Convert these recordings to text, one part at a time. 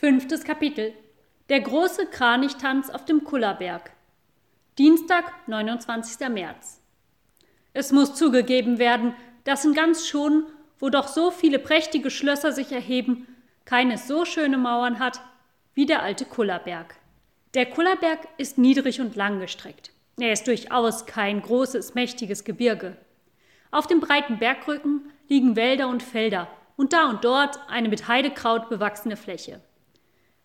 Fünftes Kapitel Der große Kranichtanz auf dem Kullerberg. Dienstag, 29. März. Es muss zugegeben werden, dass in ganz Schonen, wo doch so viele prächtige Schlösser sich erheben, keines so schöne Mauern hat wie der alte Kullerberg. Der Kullerberg ist niedrig und langgestreckt. Er ist durchaus kein großes, mächtiges Gebirge. Auf dem breiten Bergrücken liegen Wälder und Felder und da und dort eine mit Heidekraut bewachsene Fläche.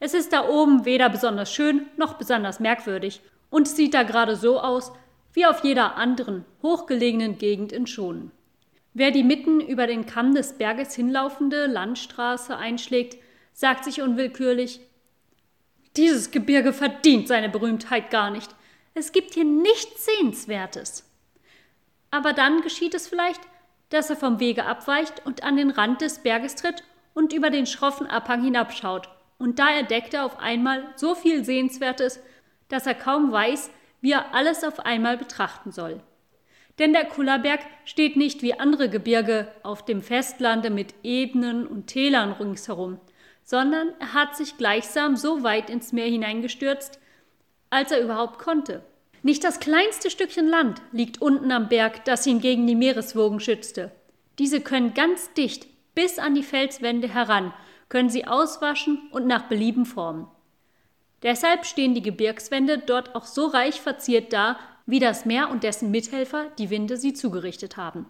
Es ist da oben weder besonders schön noch besonders merkwürdig und sieht da gerade so aus wie auf jeder anderen hochgelegenen Gegend in Schonen. Wer die mitten über den Kamm des Berges hinlaufende Landstraße einschlägt, sagt sich unwillkürlich Dieses Gebirge verdient seine Berühmtheit gar nicht. Es gibt hier nichts Sehenswertes. Aber dann geschieht es vielleicht, dass er vom Wege abweicht und an den Rand des Berges tritt und über den schroffen Abhang hinabschaut und da entdeckt er auf einmal so viel Sehenswertes, dass er kaum weiß, wie er alles auf einmal betrachten soll. Denn der Kullerberg steht nicht wie andere Gebirge auf dem Festlande mit Ebenen und Tälern ringsherum, sondern er hat sich gleichsam so weit ins Meer hineingestürzt, als er überhaupt konnte. Nicht das kleinste Stückchen Land liegt unten am Berg, das ihn gegen die Meereswogen schützte. Diese können ganz dicht bis an die Felswände heran können sie auswaschen und nach Belieben formen. Deshalb stehen die Gebirgswände dort auch so reich verziert da, wie das Meer und dessen Mithelfer, die Winde, sie zugerichtet haben.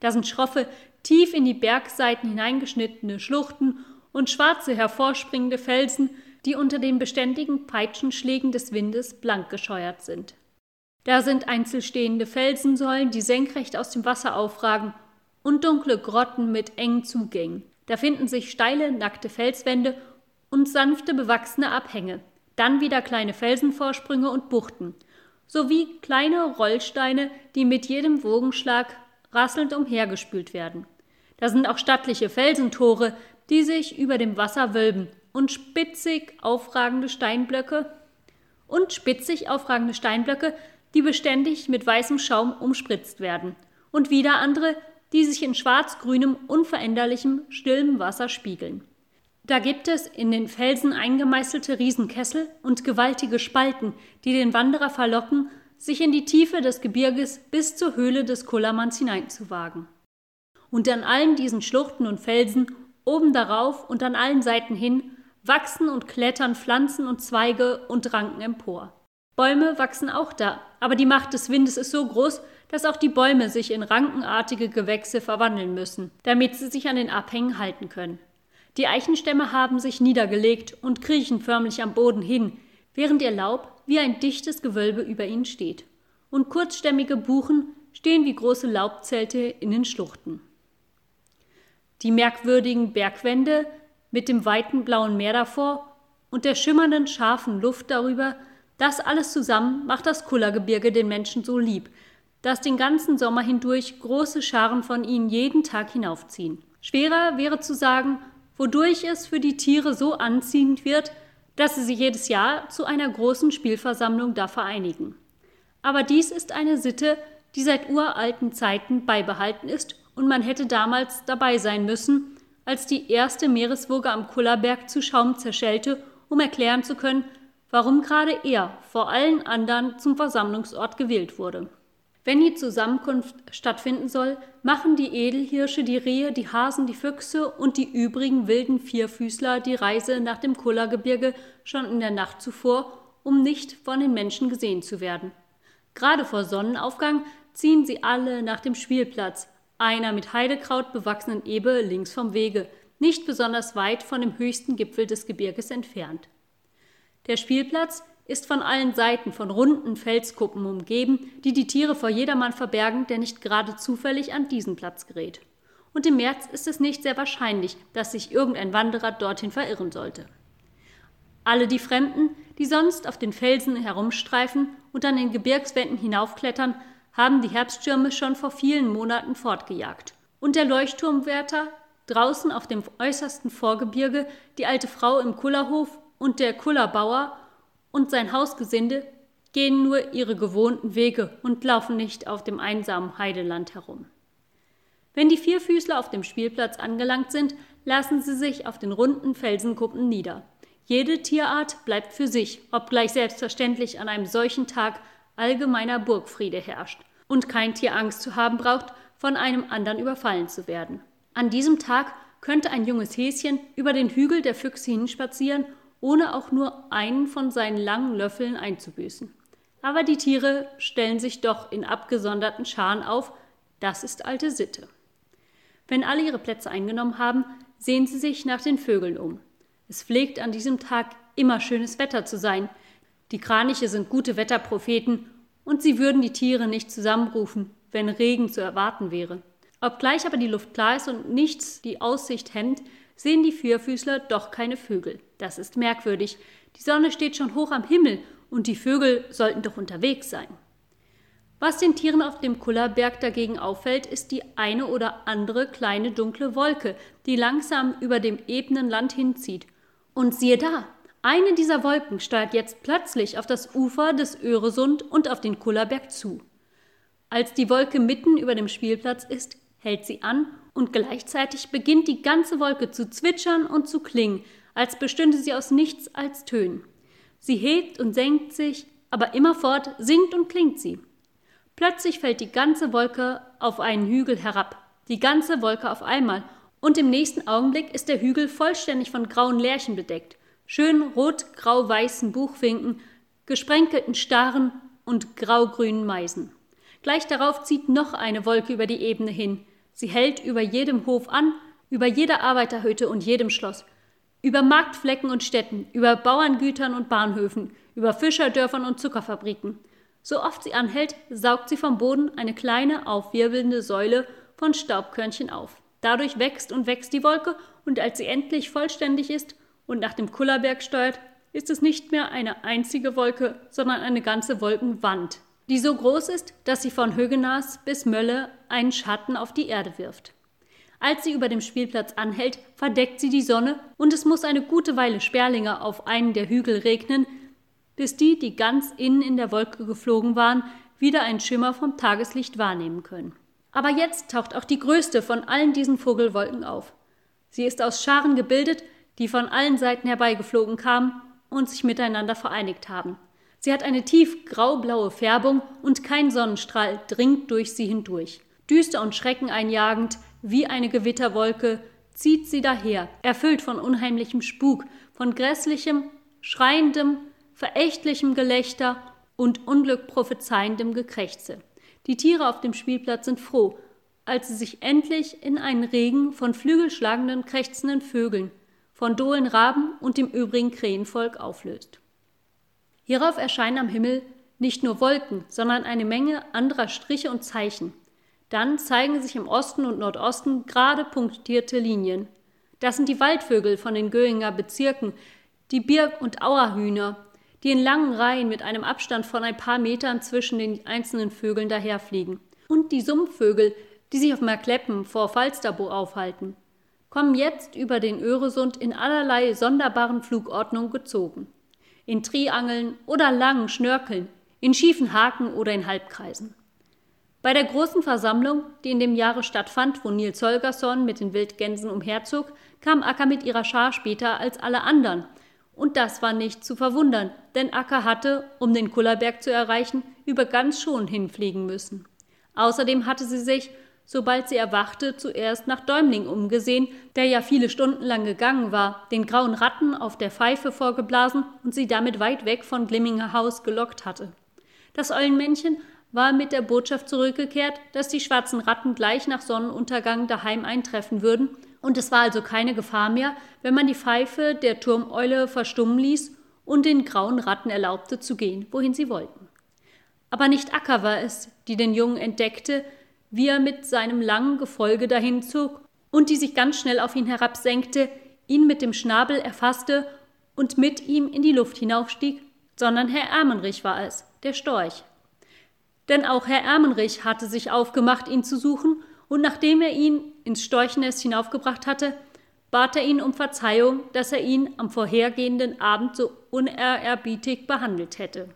Da sind schroffe, tief in die Bergseiten hineingeschnittene Schluchten und schwarze, hervorspringende Felsen, die unter den beständigen Peitschenschlägen des Windes blank gescheuert sind. Da sind einzelstehende Felsensäulen, die senkrecht aus dem Wasser aufragen, und dunkle Grotten mit engen Zugängen. Da finden sich steile, nackte Felswände und sanfte, bewachsene Abhänge, dann wieder kleine Felsenvorsprünge und Buchten, sowie kleine Rollsteine, die mit jedem Wogenschlag rasselnd umhergespült werden. Da sind auch stattliche Felsentore, die sich über dem Wasser wölben, und spitzig aufragende Steinblöcke und spitzig aufragende Steinblöcke, die beständig mit weißem Schaum umspritzt werden, und wieder andere, die sich in schwarz-grünem, unveränderlichem, stillem Wasser spiegeln. Da gibt es in den Felsen eingemeißelte Riesenkessel und gewaltige Spalten, die den Wanderer verlocken, sich in die Tiefe des Gebirges bis zur Höhle des Kullermanns hineinzuwagen. Und an allen diesen Schluchten und Felsen, oben darauf und an allen Seiten hin, wachsen und klettern Pflanzen und Zweige und Ranken empor. Bäume wachsen auch da, aber die Macht des Windes ist so groß, dass auch die Bäume sich in rankenartige Gewächse verwandeln müssen, damit sie sich an den Abhängen halten können. Die Eichenstämme haben sich niedergelegt und kriechen förmlich am Boden hin, während ihr Laub wie ein dichtes Gewölbe über ihnen steht. Und kurzstämmige Buchen stehen wie große Laubzelte in den Schluchten. Die merkwürdigen Bergwände mit dem weiten blauen Meer davor und der schimmernden scharfen Luft darüber, das alles zusammen macht das Kullergebirge den Menschen so lieb, dass den ganzen Sommer hindurch große Scharen von ihnen jeden Tag hinaufziehen. Schwerer wäre zu sagen, wodurch es für die Tiere so anziehend wird, dass sie sich jedes Jahr zu einer großen Spielversammlung da vereinigen. Aber dies ist eine Sitte, die seit uralten Zeiten beibehalten ist und man hätte damals dabei sein müssen, als die erste Meereswoge am Kullerberg zu Schaum zerschellte, um erklären zu können, warum gerade er vor allen anderen zum Versammlungsort gewählt wurde. Wenn die Zusammenkunft stattfinden soll, machen die Edelhirsche, die Rehe, die Hasen, die Füchse und die übrigen wilden Vierfüßler die Reise nach dem Kullergebirge schon in der Nacht zuvor, um nicht von den Menschen gesehen zu werden. Gerade vor Sonnenaufgang ziehen sie alle nach dem Spielplatz, einer mit Heidekraut bewachsenen Ebe links vom Wege, nicht besonders weit von dem höchsten Gipfel des Gebirges entfernt. Der Spielplatz ist von allen Seiten von runden Felskuppen umgeben, die die Tiere vor jedermann verbergen, der nicht gerade zufällig an diesen Platz gerät. Und im März ist es nicht sehr wahrscheinlich, dass sich irgendein Wanderer dorthin verirren sollte. Alle die Fremden, die sonst auf den Felsen herumstreifen und an den Gebirgswänden hinaufklettern, haben die Herbststürme schon vor vielen Monaten fortgejagt. Und der Leuchtturmwärter, draußen auf dem äußersten Vorgebirge, die alte Frau im Kullerhof und der Kullerbauer und sein Hausgesinde gehen nur ihre gewohnten Wege und laufen nicht auf dem einsamen Heideland herum. Wenn die Vierfüßler auf dem Spielplatz angelangt sind, lassen sie sich auf den runden Felsenkuppen nieder. Jede Tierart bleibt für sich, obgleich selbstverständlich an einem solchen Tag allgemeiner Burgfriede herrscht und kein Tier Angst zu haben braucht, von einem anderen überfallen zu werden. An diesem Tag könnte ein junges Häschen über den Hügel der Füchse hinspazieren, ohne auch nur einen von seinen langen Löffeln einzubüßen. Aber die Tiere stellen sich doch in abgesonderten Scharen auf, das ist alte Sitte. Wenn alle ihre Plätze eingenommen haben, sehen sie sich nach den Vögeln um. Es pflegt an diesem Tag immer schönes Wetter zu sein. Die Kraniche sind gute Wetterpropheten und sie würden die Tiere nicht zusammenrufen, wenn Regen zu erwarten wäre. Obgleich aber die Luft klar ist und nichts die Aussicht hemmt, sehen die Vierfüßler doch keine Vögel. Das ist merkwürdig. Die Sonne steht schon hoch am Himmel und die Vögel sollten doch unterwegs sein. Was den Tieren auf dem Kullerberg dagegen auffällt, ist die eine oder andere kleine dunkle Wolke, die langsam über dem ebenen Land hinzieht. Und siehe da, eine dieser Wolken steuert jetzt plötzlich auf das Ufer des Öresund und auf den Kullerberg zu. Als die Wolke mitten über dem Spielplatz ist, hält sie an und gleichzeitig beginnt die ganze Wolke zu zwitschern und zu klingen, als bestünde sie aus nichts als Tönen. Sie hebt und senkt sich, aber immerfort singt und klingt sie. Plötzlich fällt die ganze Wolke auf einen Hügel herab, die ganze Wolke auf einmal, und im nächsten Augenblick ist der Hügel vollständig von grauen Lärchen bedeckt, schön rot-grau-weißen Buchfinken, gesprenkelten Starren und grau-grünen Meisen. Gleich darauf zieht noch eine Wolke über die Ebene hin. Sie hält über jedem Hof an, über jeder Arbeiterhütte und jedem Schloss, über Marktflecken und Städten, über Bauerngütern und Bahnhöfen, über Fischerdörfern und Zuckerfabriken. So oft sie anhält, saugt sie vom Boden eine kleine, aufwirbelnde Säule von Staubkörnchen auf. Dadurch wächst und wächst die Wolke, und als sie endlich vollständig ist und nach dem Kullerberg steuert, ist es nicht mehr eine einzige Wolke, sondern eine ganze Wolkenwand, die so groß ist, dass sie von Högenas bis Mölle einen Schatten auf die Erde wirft. Als sie über dem Spielplatz anhält, verdeckt sie die Sonne und es muss eine gute Weile Sperlinge auf einen der Hügel regnen, bis die, die ganz innen in der Wolke geflogen waren, wieder einen Schimmer vom Tageslicht wahrnehmen können. Aber jetzt taucht auch die größte von allen diesen Vogelwolken auf. Sie ist aus Scharen gebildet, die von allen Seiten herbeigeflogen kamen und sich miteinander vereinigt haben. Sie hat eine tief graublaue Färbung und kein Sonnenstrahl dringt durch sie hindurch. Düster und schreckeneinjagend, wie eine Gewitterwolke, zieht sie daher, erfüllt von unheimlichem Spuk, von grässlichem, schreiendem, verächtlichem Gelächter und unglückprophezeiendem Gekrächze. Die Tiere auf dem Spielplatz sind froh, als sie sich endlich in einen Regen von flügelschlagenden, krächzenden Vögeln, von Dohlen, Raben und dem übrigen Krähenvolk auflöst. Hierauf erscheinen am Himmel nicht nur Wolken, sondern eine Menge anderer Striche und Zeichen. Dann zeigen sich im Osten und Nordosten gerade punktierte Linien. Das sind die Waldvögel von den Göinger Bezirken, die Birk- und Auerhühner, die in langen Reihen mit einem Abstand von ein paar Metern zwischen den einzelnen Vögeln daherfliegen. Und die Sumpfvögel, die sich auf Merkleppen vor Falsterbo aufhalten, kommen jetzt über den Öresund in allerlei sonderbaren Flugordnungen gezogen. In Triangeln oder langen Schnörkeln, in schiefen Haken oder in Halbkreisen. Bei der großen Versammlung, die in dem Jahre stattfand, wo Nils Holgersson mit den Wildgänsen umherzog, kam Acker mit ihrer Schar später als alle anderen – und das war nicht zu verwundern, denn Acker hatte, um den Kullerberg zu erreichen, über ganz schon hinfliegen müssen. Außerdem hatte sie sich, sobald sie erwachte, zuerst nach Däumling umgesehen, der ja viele Stunden lang gegangen war, den grauen Ratten auf der Pfeife vorgeblasen und sie damit weit weg von Glimminger Haus gelockt hatte. Das Eulenmännchen war mit der Botschaft zurückgekehrt, dass die schwarzen Ratten gleich nach Sonnenuntergang daheim eintreffen würden und es war also keine Gefahr mehr, wenn man die Pfeife der Turmeule verstummen ließ und den grauen Ratten erlaubte zu gehen, wohin sie wollten. Aber nicht Acker war es, die den Jungen entdeckte, wie er mit seinem langen Gefolge dahin zog und die sich ganz schnell auf ihn herabsenkte, ihn mit dem Schnabel erfasste und mit ihm in die Luft hinaufstieg, sondern Herr Ermenrich war es, der Storch. Denn auch Herr Ermenrich hatte sich aufgemacht, ihn zu suchen und nachdem er ihn ins Storchennest hinaufgebracht hatte, bat er ihn um Verzeihung, dass er ihn am vorhergehenden Abend so unehrerbiedig behandelt hätte.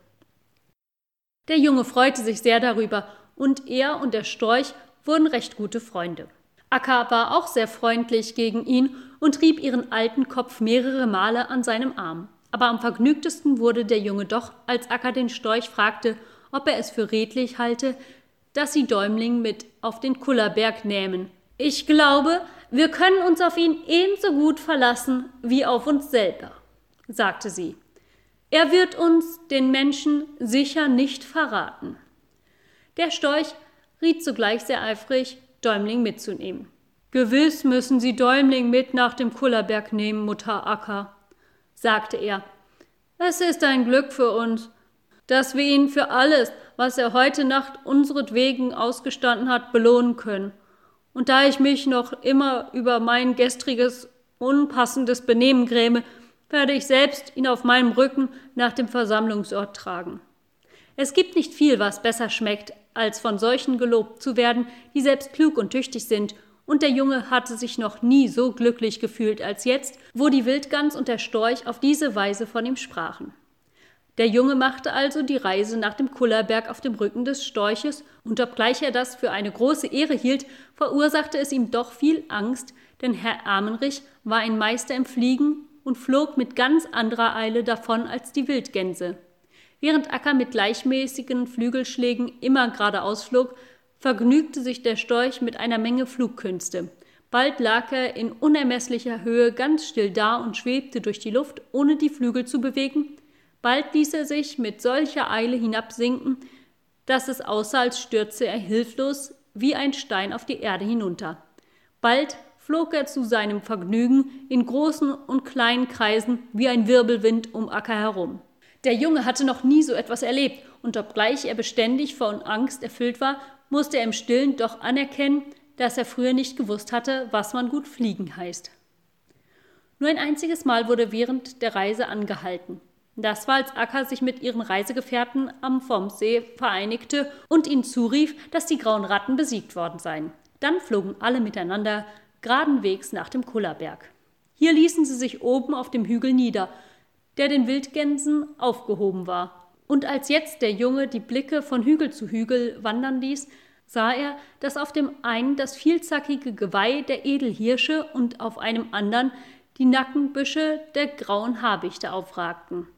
Der Junge freute sich sehr darüber, und er und der Storch wurden recht gute Freunde. Akka war auch sehr freundlich gegen ihn und rieb ihren alten Kopf mehrere Male an seinem Arm. Aber am vergnügtesten wurde der Junge doch, als Akka den Storch fragte, ob er es für redlich halte, dass sie Däumling mit auf den Kullerberg nähmen. Ich glaube, wir können uns auf ihn ebenso gut verlassen wie auf uns selber, sagte sie. Er wird uns, den Menschen, sicher nicht verraten. Der Storch riet sogleich sehr eifrig, Däumling mitzunehmen. Gewiss müssen Sie Däumling mit nach dem Kullerberg nehmen, Mutter Acker, sagte er. Es ist ein Glück für uns, dass wir ihn für alles, was er heute Nacht unseretwegen ausgestanden hat, belohnen können. Und da ich mich noch immer über mein gestriges, unpassendes Benehmen gräme, werde ich selbst ihn auf meinem Rücken nach dem Versammlungsort tragen. Es gibt nicht viel, was besser schmeckt, als von solchen gelobt zu werden, die selbst klug und tüchtig sind, und der Junge hatte sich noch nie so glücklich gefühlt als jetzt, wo die Wildgans und der Storch auf diese Weise von ihm sprachen. Der Junge machte also die Reise nach dem Kullerberg auf dem Rücken des Storches, und obgleich er das für eine große Ehre hielt, verursachte es ihm doch viel Angst, denn Herr Amenrich war ein Meister im Fliegen und flog mit ganz anderer Eile davon als die Wildgänse. Während Acker mit gleichmäßigen Flügelschlägen immer geradeaus flog, vergnügte sich der Storch mit einer Menge Flugkünste. Bald lag er in unermesslicher Höhe ganz still da und schwebte durch die Luft, ohne die Flügel zu bewegen, Bald ließ er sich mit solcher Eile hinabsinken, dass es aussah, als stürze er hilflos wie ein Stein auf die Erde hinunter. Bald flog er zu seinem Vergnügen in großen und kleinen Kreisen wie ein Wirbelwind um Acker herum. Der Junge hatte noch nie so etwas erlebt, und obgleich er beständig von Angst erfüllt war, musste er im Stillen doch anerkennen, dass er früher nicht gewusst hatte, was man gut fliegen heißt. Nur ein einziges Mal wurde während der Reise angehalten. Das war, als Akka sich mit ihren Reisegefährten am Vombsee vereinigte und ihnen zurief, dass die grauen Ratten besiegt worden seien. Dann flogen alle miteinander geradenwegs nach dem Kullerberg. Hier ließen sie sich oben auf dem Hügel nieder, der den Wildgänsen aufgehoben war. Und als jetzt der Junge die Blicke von Hügel zu Hügel wandern ließ, sah er, dass auf dem einen das vielzackige Geweih der Edelhirsche und auf einem anderen die Nackenbüsche der grauen Habichte aufragten.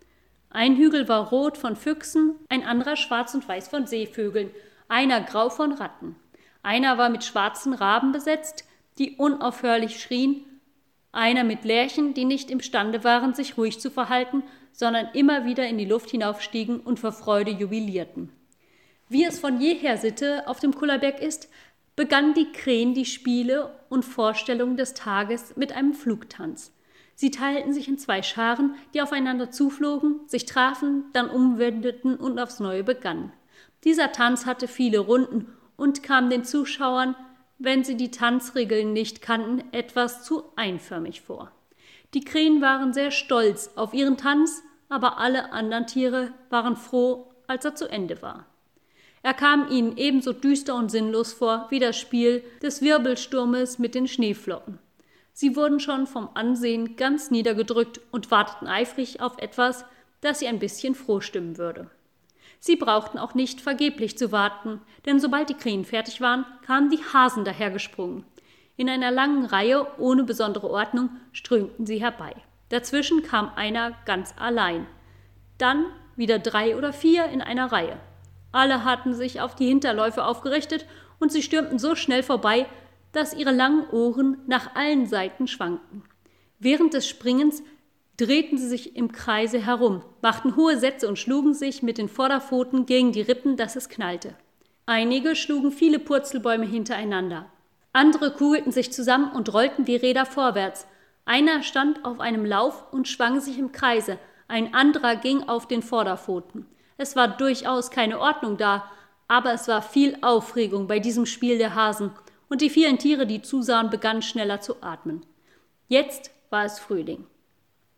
Ein Hügel war rot von Füchsen, ein anderer schwarz und weiß von Seevögeln, einer grau von Ratten. Einer war mit schwarzen Raben besetzt, die unaufhörlich schrien, einer mit Lerchen, die nicht imstande waren, sich ruhig zu verhalten, sondern immer wieder in die Luft hinaufstiegen und vor Freude jubilierten. Wie es von jeher Sitte auf dem Kullerberg ist, begann die Krähen die Spiele und Vorstellungen des Tages mit einem Flugtanz. Sie teilten sich in zwei Scharen, die aufeinander zuflogen, sich trafen, dann umwendeten und aufs Neue begannen. Dieser Tanz hatte viele Runden und kam den Zuschauern, wenn sie die Tanzregeln nicht kannten, etwas zu einförmig vor. Die Krähen waren sehr stolz auf ihren Tanz, aber alle anderen Tiere waren froh, als er zu Ende war. Er kam ihnen ebenso düster und sinnlos vor wie das Spiel des Wirbelsturmes mit den Schneeflocken. Sie wurden schon vom Ansehen ganz niedergedrückt und warteten eifrig auf etwas, das sie ein bisschen froh stimmen würde. Sie brauchten auch nicht vergeblich zu warten, denn sobald die Krähen fertig waren, kamen die Hasen dahergesprungen. In einer langen Reihe ohne besondere Ordnung strömten sie herbei. Dazwischen kam einer ganz allein. Dann wieder drei oder vier in einer Reihe. Alle hatten sich auf die Hinterläufe aufgerichtet und sie stürmten so schnell vorbei, dass ihre langen Ohren nach allen Seiten schwankten. Während des Springens drehten sie sich im Kreise herum, machten hohe Sätze und schlugen sich mit den Vorderpfoten gegen die Rippen, dass es knallte. Einige schlugen viele Purzelbäume hintereinander. Andere kugelten sich zusammen und rollten wie Räder vorwärts. Einer stand auf einem Lauf und schwang sich im Kreise, ein anderer ging auf den Vorderpfoten. Es war durchaus keine Ordnung da, aber es war viel Aufregung bei diesem Spiel der Hasen, und die vielen Tiere, die zusahen, begannen schneller zu atmen. Jetzt war es Frühling.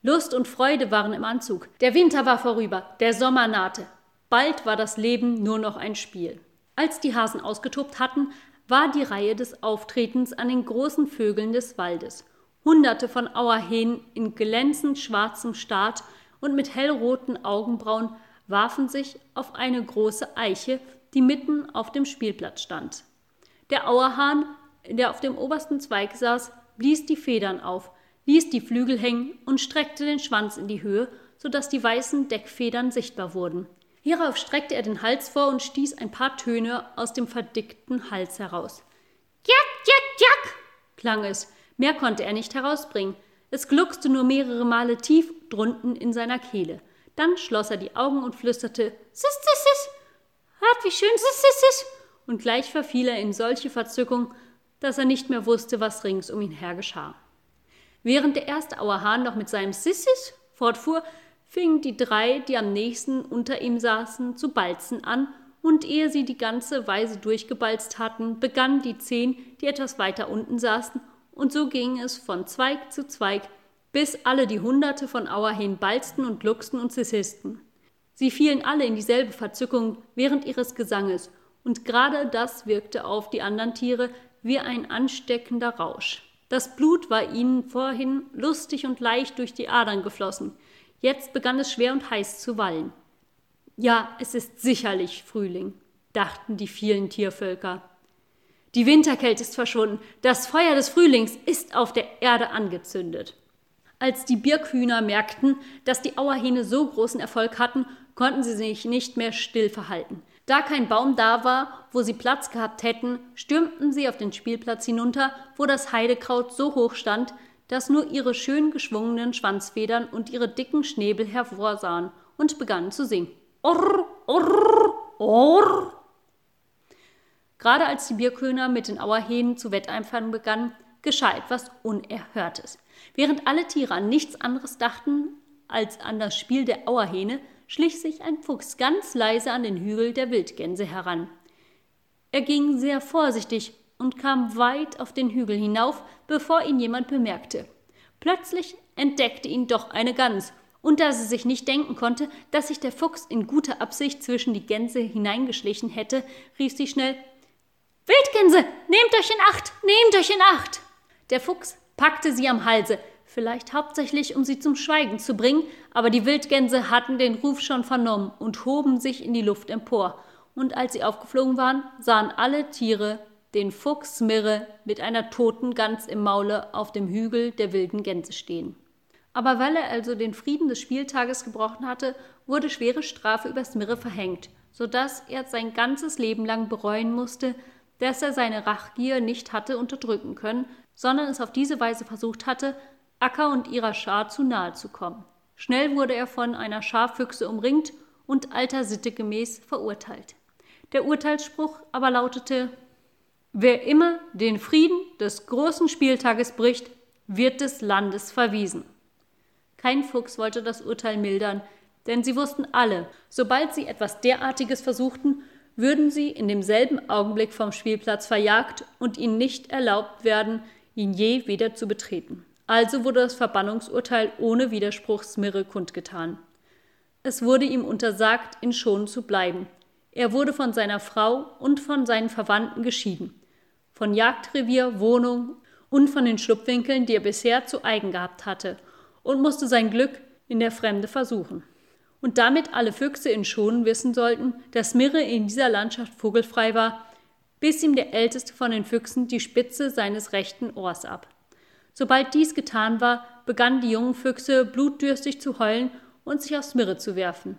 Lust und Freude waren im Anzug. Der Winter war vorüber, der Sommer nahte. Bald war das Leben nur noch ein Spiel. Als die Hasen ausgetobt hatten, war die Reihe des Auftretens an den großen Vögeln des Waldes. Hunderte von Auerhähnen in glänzend schwarzem Staat und mit hellroten Augenbrauen warfen sich auf eine große Eiche, die mitten auf dem Spielplatz stand. Der Auerhahn der auf dem obersten Zweig saß, blies die Federn auf, ließ die Flügel hängen und streckte den Schwanz in die Höhe, so dass die weißen Deckfedern sichtbar wurden. Hierauf streckte er den Hals vor und stieß ein paar Töne aus dem verdickten Hals heraus. Jack, jack, jack, klang es. Mehr konnte er nicht herausbringen. Es gluckste nur mehrere Male tief drunten in seiner Kehle. Dann schloss er die Augen und flüsterte Sis, sis, sis. Hört, wie schön sis, sis, sis. Und gleich verfiel er in solche Verzückung, dass er nicht mehr wusste, was rings um ihn her geschah. Während der erste Auerhahn noch mit seinem Sissis fortfuhr, fingen die drei, die am nächsten unter ihm saßen, zu balzen an, und ehe sie die ganze Weise durchgebalzt hatten, begannen die zehn, die etwas weiter unten saßen, und so ging es von Zweig zu Zweig, bis alle die Hunderte von Auerhähnen balzten und luchsten und sissisten. Sie fielen alle in dieselbe Verzückung während ihres Gesanges, und gerade das wirkte auf die anderen Tiere wie ein ansteckender Rausch. Das Blut war ihnen vorhin lustig und leicht durch die Adern geflossen. Jetzt begann es schwer und heiß zu wallen. Ja, es ist sicherlich Frühling, dachten die vielen Tiervölker. Die Winterkälte ist verschwunden, das Feuer des Frühlings ist auf der Erde angezündet. Als die Birkhühner merkten, dass die Auerhähne so großen Erfolg hatten, konnten sie sich nicht mehr still verhalten. Da kein Baum da war, wo sie Platz gehabt hätten, stürmten sie auf den Spielplatz hinunter, wo das Heidekraut so hoch stand, dass nur ihre schön geschwungenen Schwanzfedern und ihre dicken Schnäbel hervorsahen und begannen zu singen. Orr, orr, orr. Gerade als die Bierköhner mit den Auerhähnen zu wetteifern begannen, geschah etwas Unerhörtes. Während alle Tiere an nichts anderes dachten als an das Spiel der Auerhähne, schlich sich ein Fuchs ganz leise an den Hügel der Wildgänse heran. Er ging sehr vorsichtig und kam weit auf den Hügel hinauf, bevor ihn jemand bemerkte. Plötzlich entdeckte ihn doch eine Gans, und da sie sich nicht denken konnte, dass sich der Fuchs in guter Absicht zwischen die Gänse hineingeschlichen hätte, rief sie schnell Wildgänse, nehmt euch in Acht, nehmt euch in Acht. Der Fuchs packte sie am Halse, vielleicht hauptsächlich, um sie zum Schweigen zu bringen, aber die Wildgänse hatten den Ruf schon vernommen und hoben sich in die Luft empor, und als sie aufgeflogen waren, sahen alle Tiere den Fuchs Mirre mit einer toten Gans im Maule auf dem Hügel der wilden Gänse stehen. Aber weil er also den Frieden des Spieltages gebrochen hatte, wurde schwere Strafe über Smirre verhängt, so dass er sein ganzes Leben lang bereuen musste, dass er seine Rachgier nicht hatte unterdrücken können, sondern es auf diese Weise versucht hatte, Acker und ihrer Schar zu nahe zu kommen. Schnell wurde er von einer Schar Füchse umringt und alter Sitte gemäß verurteilt. Der Urteilsspruch aber lautete Wer immer den Frieden des großen Spieltages bricht, wird des Landes verwiesen. Kein Fuchs wollte das Urteil mildern, denn sie wussten alle, sobald sie etwas derartiges versuchten, würden sie in demselben Augenblick vom Spielplatz verjagt und ihnen nicht erlaubt werden, ihn je wieder zu betreten. Also wurde das Verbannungsurteil ohne Widerspruch Smirre kundgetan. Es wurde ihm untersagt, in Schonen zu bleiben. Er wurde von seiner Frau und von seinen Verwandten geschieden, von Jagdrevier, Wohnung und von den Schlupfwinkeln, die er bisher zu eigen gehabt hatte, und musste sein Glück in der Fremde versuchen. Und damit alle Füchse in Schonen wissen sollten, dass Mirre in dieser Landschaft vogelfrei war, biss ihm der älteste von den Füchsen die Spitze seines rechten Ohrs ab. Sobald dies getan war, begannen die jungen Füchse blutdürstig zu heulen und sich aufs Mirre zu werfen.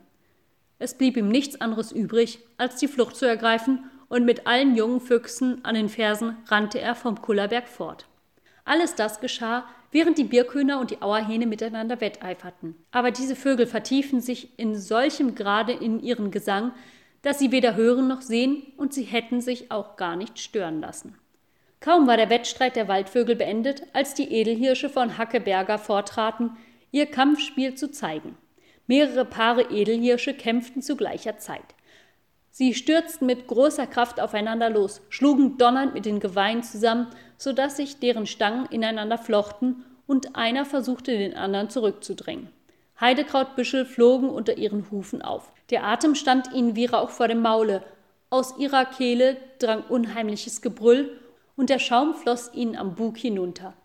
Es blieb ihm nichts anderes übrig, als die Flucht zu ergreifen, und mit allen jungen Füchsen an den Fersen rannte er vom Kullerberg fort. Alles das geschah, während die Birkhühner und die Auerhähne miteinander wetteiferten. Aber diese Vögel vertiefen sich in solchem Grade in ihren Gesang, dass sie weder hören noch sehen, und sie hätten sich auch gar nicht stören lassen. Kaum war der Wettstreit der Waldvögel beendet, als die Edelhirsche von Hackeberger vortraten, ihr Kampfspiel zu zeigen. Mehrere Paare Edelhirsche kämpften zu gleicher Zeit. Sie stürzten mit großer Kraft aufeinander los, schlugen donnernd mit den Geweihen zusammen, so dass sich deren Stangen ineinander flochten und einer versuchte, den anderen zurückzudrängen. Heidekrautbüschel flogen unter ihren Hufen auf. Der Atem stand ihnen wie Rauch vor dem Maule. Aus ihrer Kehle drang unheimliches Gebrüll und der Schaum floss ihnen am Bug hinunter.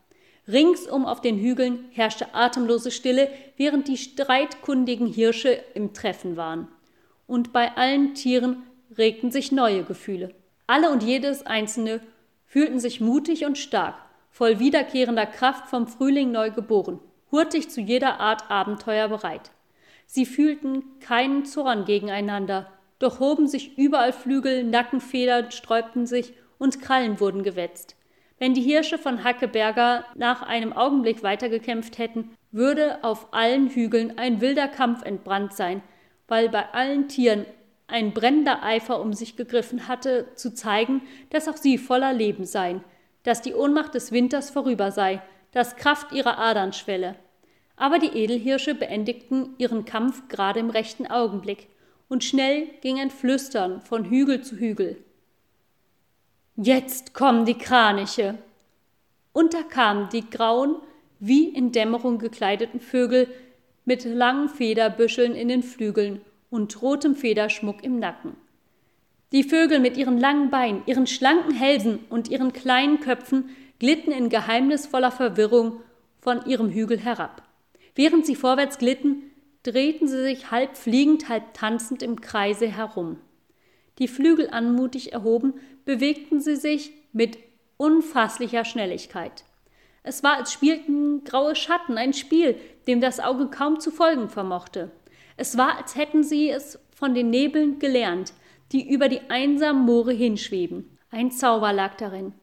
Ringsum auf den Hügeln herrschte atemlose Stille, während die streitkundigen Hirsche im Treffen waren. Und bei allen Tieren regten sich neue Gefühle. Alle und jedes einzelne fühlten sich mutig und stark, voll wiederkehrender Kraft vom Frühling neu geboren, hurtig zu jeder Art Abenteuer bereit. Sie fühlten keinen Zorn gegeneinander, doch hoben sich überall Flügel, Nackenfedern sträubten sich und Krallen wurden gewetzt. Wenn die Hirsche von Hackeberger nach einem Augenblick weitergekämpft hätten, würde auf allen Hügeln ein wilder Kampf entbrannt sein, weil bei allen Tieren ein brennender Eifer um sich gegriffen hatte, zu zeigen, dass auch sie voller Leben seien, dass die Ohnmacht des Winters vorüber sei, dass Kraft ihrer Adern schwelle. Aber die Edelhirsche beendigten ihren Kampf gerade im rechten Augenblick, und schnell ging ein Flüstern von Hügel zu Hügel. Jetzt kommen die Kraniche. Und da kamen die grauen, wie in Dämmerung gekleideten Vögel mit langen Federbüscheln in den Flügeln und rotem Federschmuck im Nacken. Die Vögel mit ihren langen Beinen, ihren schlanken Hälsen und ihren kleinen Köpfen glitten in geheimnisvoller Verwirrung von ihrem Hügel herab. Während sie vorwärts glitten, drehten sie sich halb fliegend, halb tanzend im Kreise herum. Die Flügel anmutig erhoben, bewegten sie sich mit unfasslicher Schnelligkeit. Es war, als spielten graue Schatten ein Spiel, dem das Auge kaum zu folgen vermochte. Es war, als hätten sie es von den Nebeln gelernt, die über die einsamen Moore hinschweben. Ein Zauber lag darin.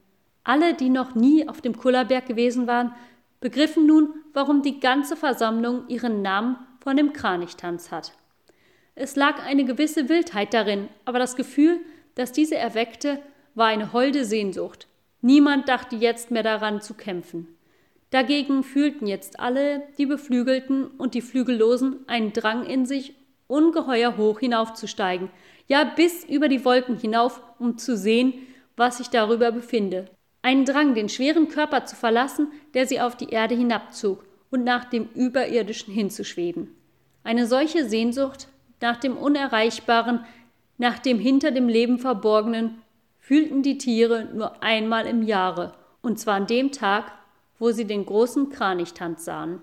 Alle, die noch nie auf dem Kullerberg gewesen waren, begriffen nun, warum die ganze Versammlung ihren Namen von dem Kranichtanz hat. Es lag eine gewisse Wildheit darin, aber das Gefühl, das diese erweckte, war eine holde Sehnsucht. Niemand dachte jetzt mehr daran zu kämpfen. Dagegen fühlten jetzt alle, die Beflügelten und die Flügellosen, einen Drang in sich, ungeheuer hoch hinaufzusteigen, ja bis über die Wolken hinauf, um zu sehen, was sich darüber befinde. Einen Drang, den schweren Körper zu verlassen, der sie auf die Erde hinabzog, und nach dem Überirdischen hinzuschweben. Eine solche Sehnsucht nach dem Unerreichbaren, nach dem hinter dem Leben Verborgenen, fühlten die Tiere nur einmal im Jahre, und zwar an dem Tag, wo sie den großen Kranichtanz sahen.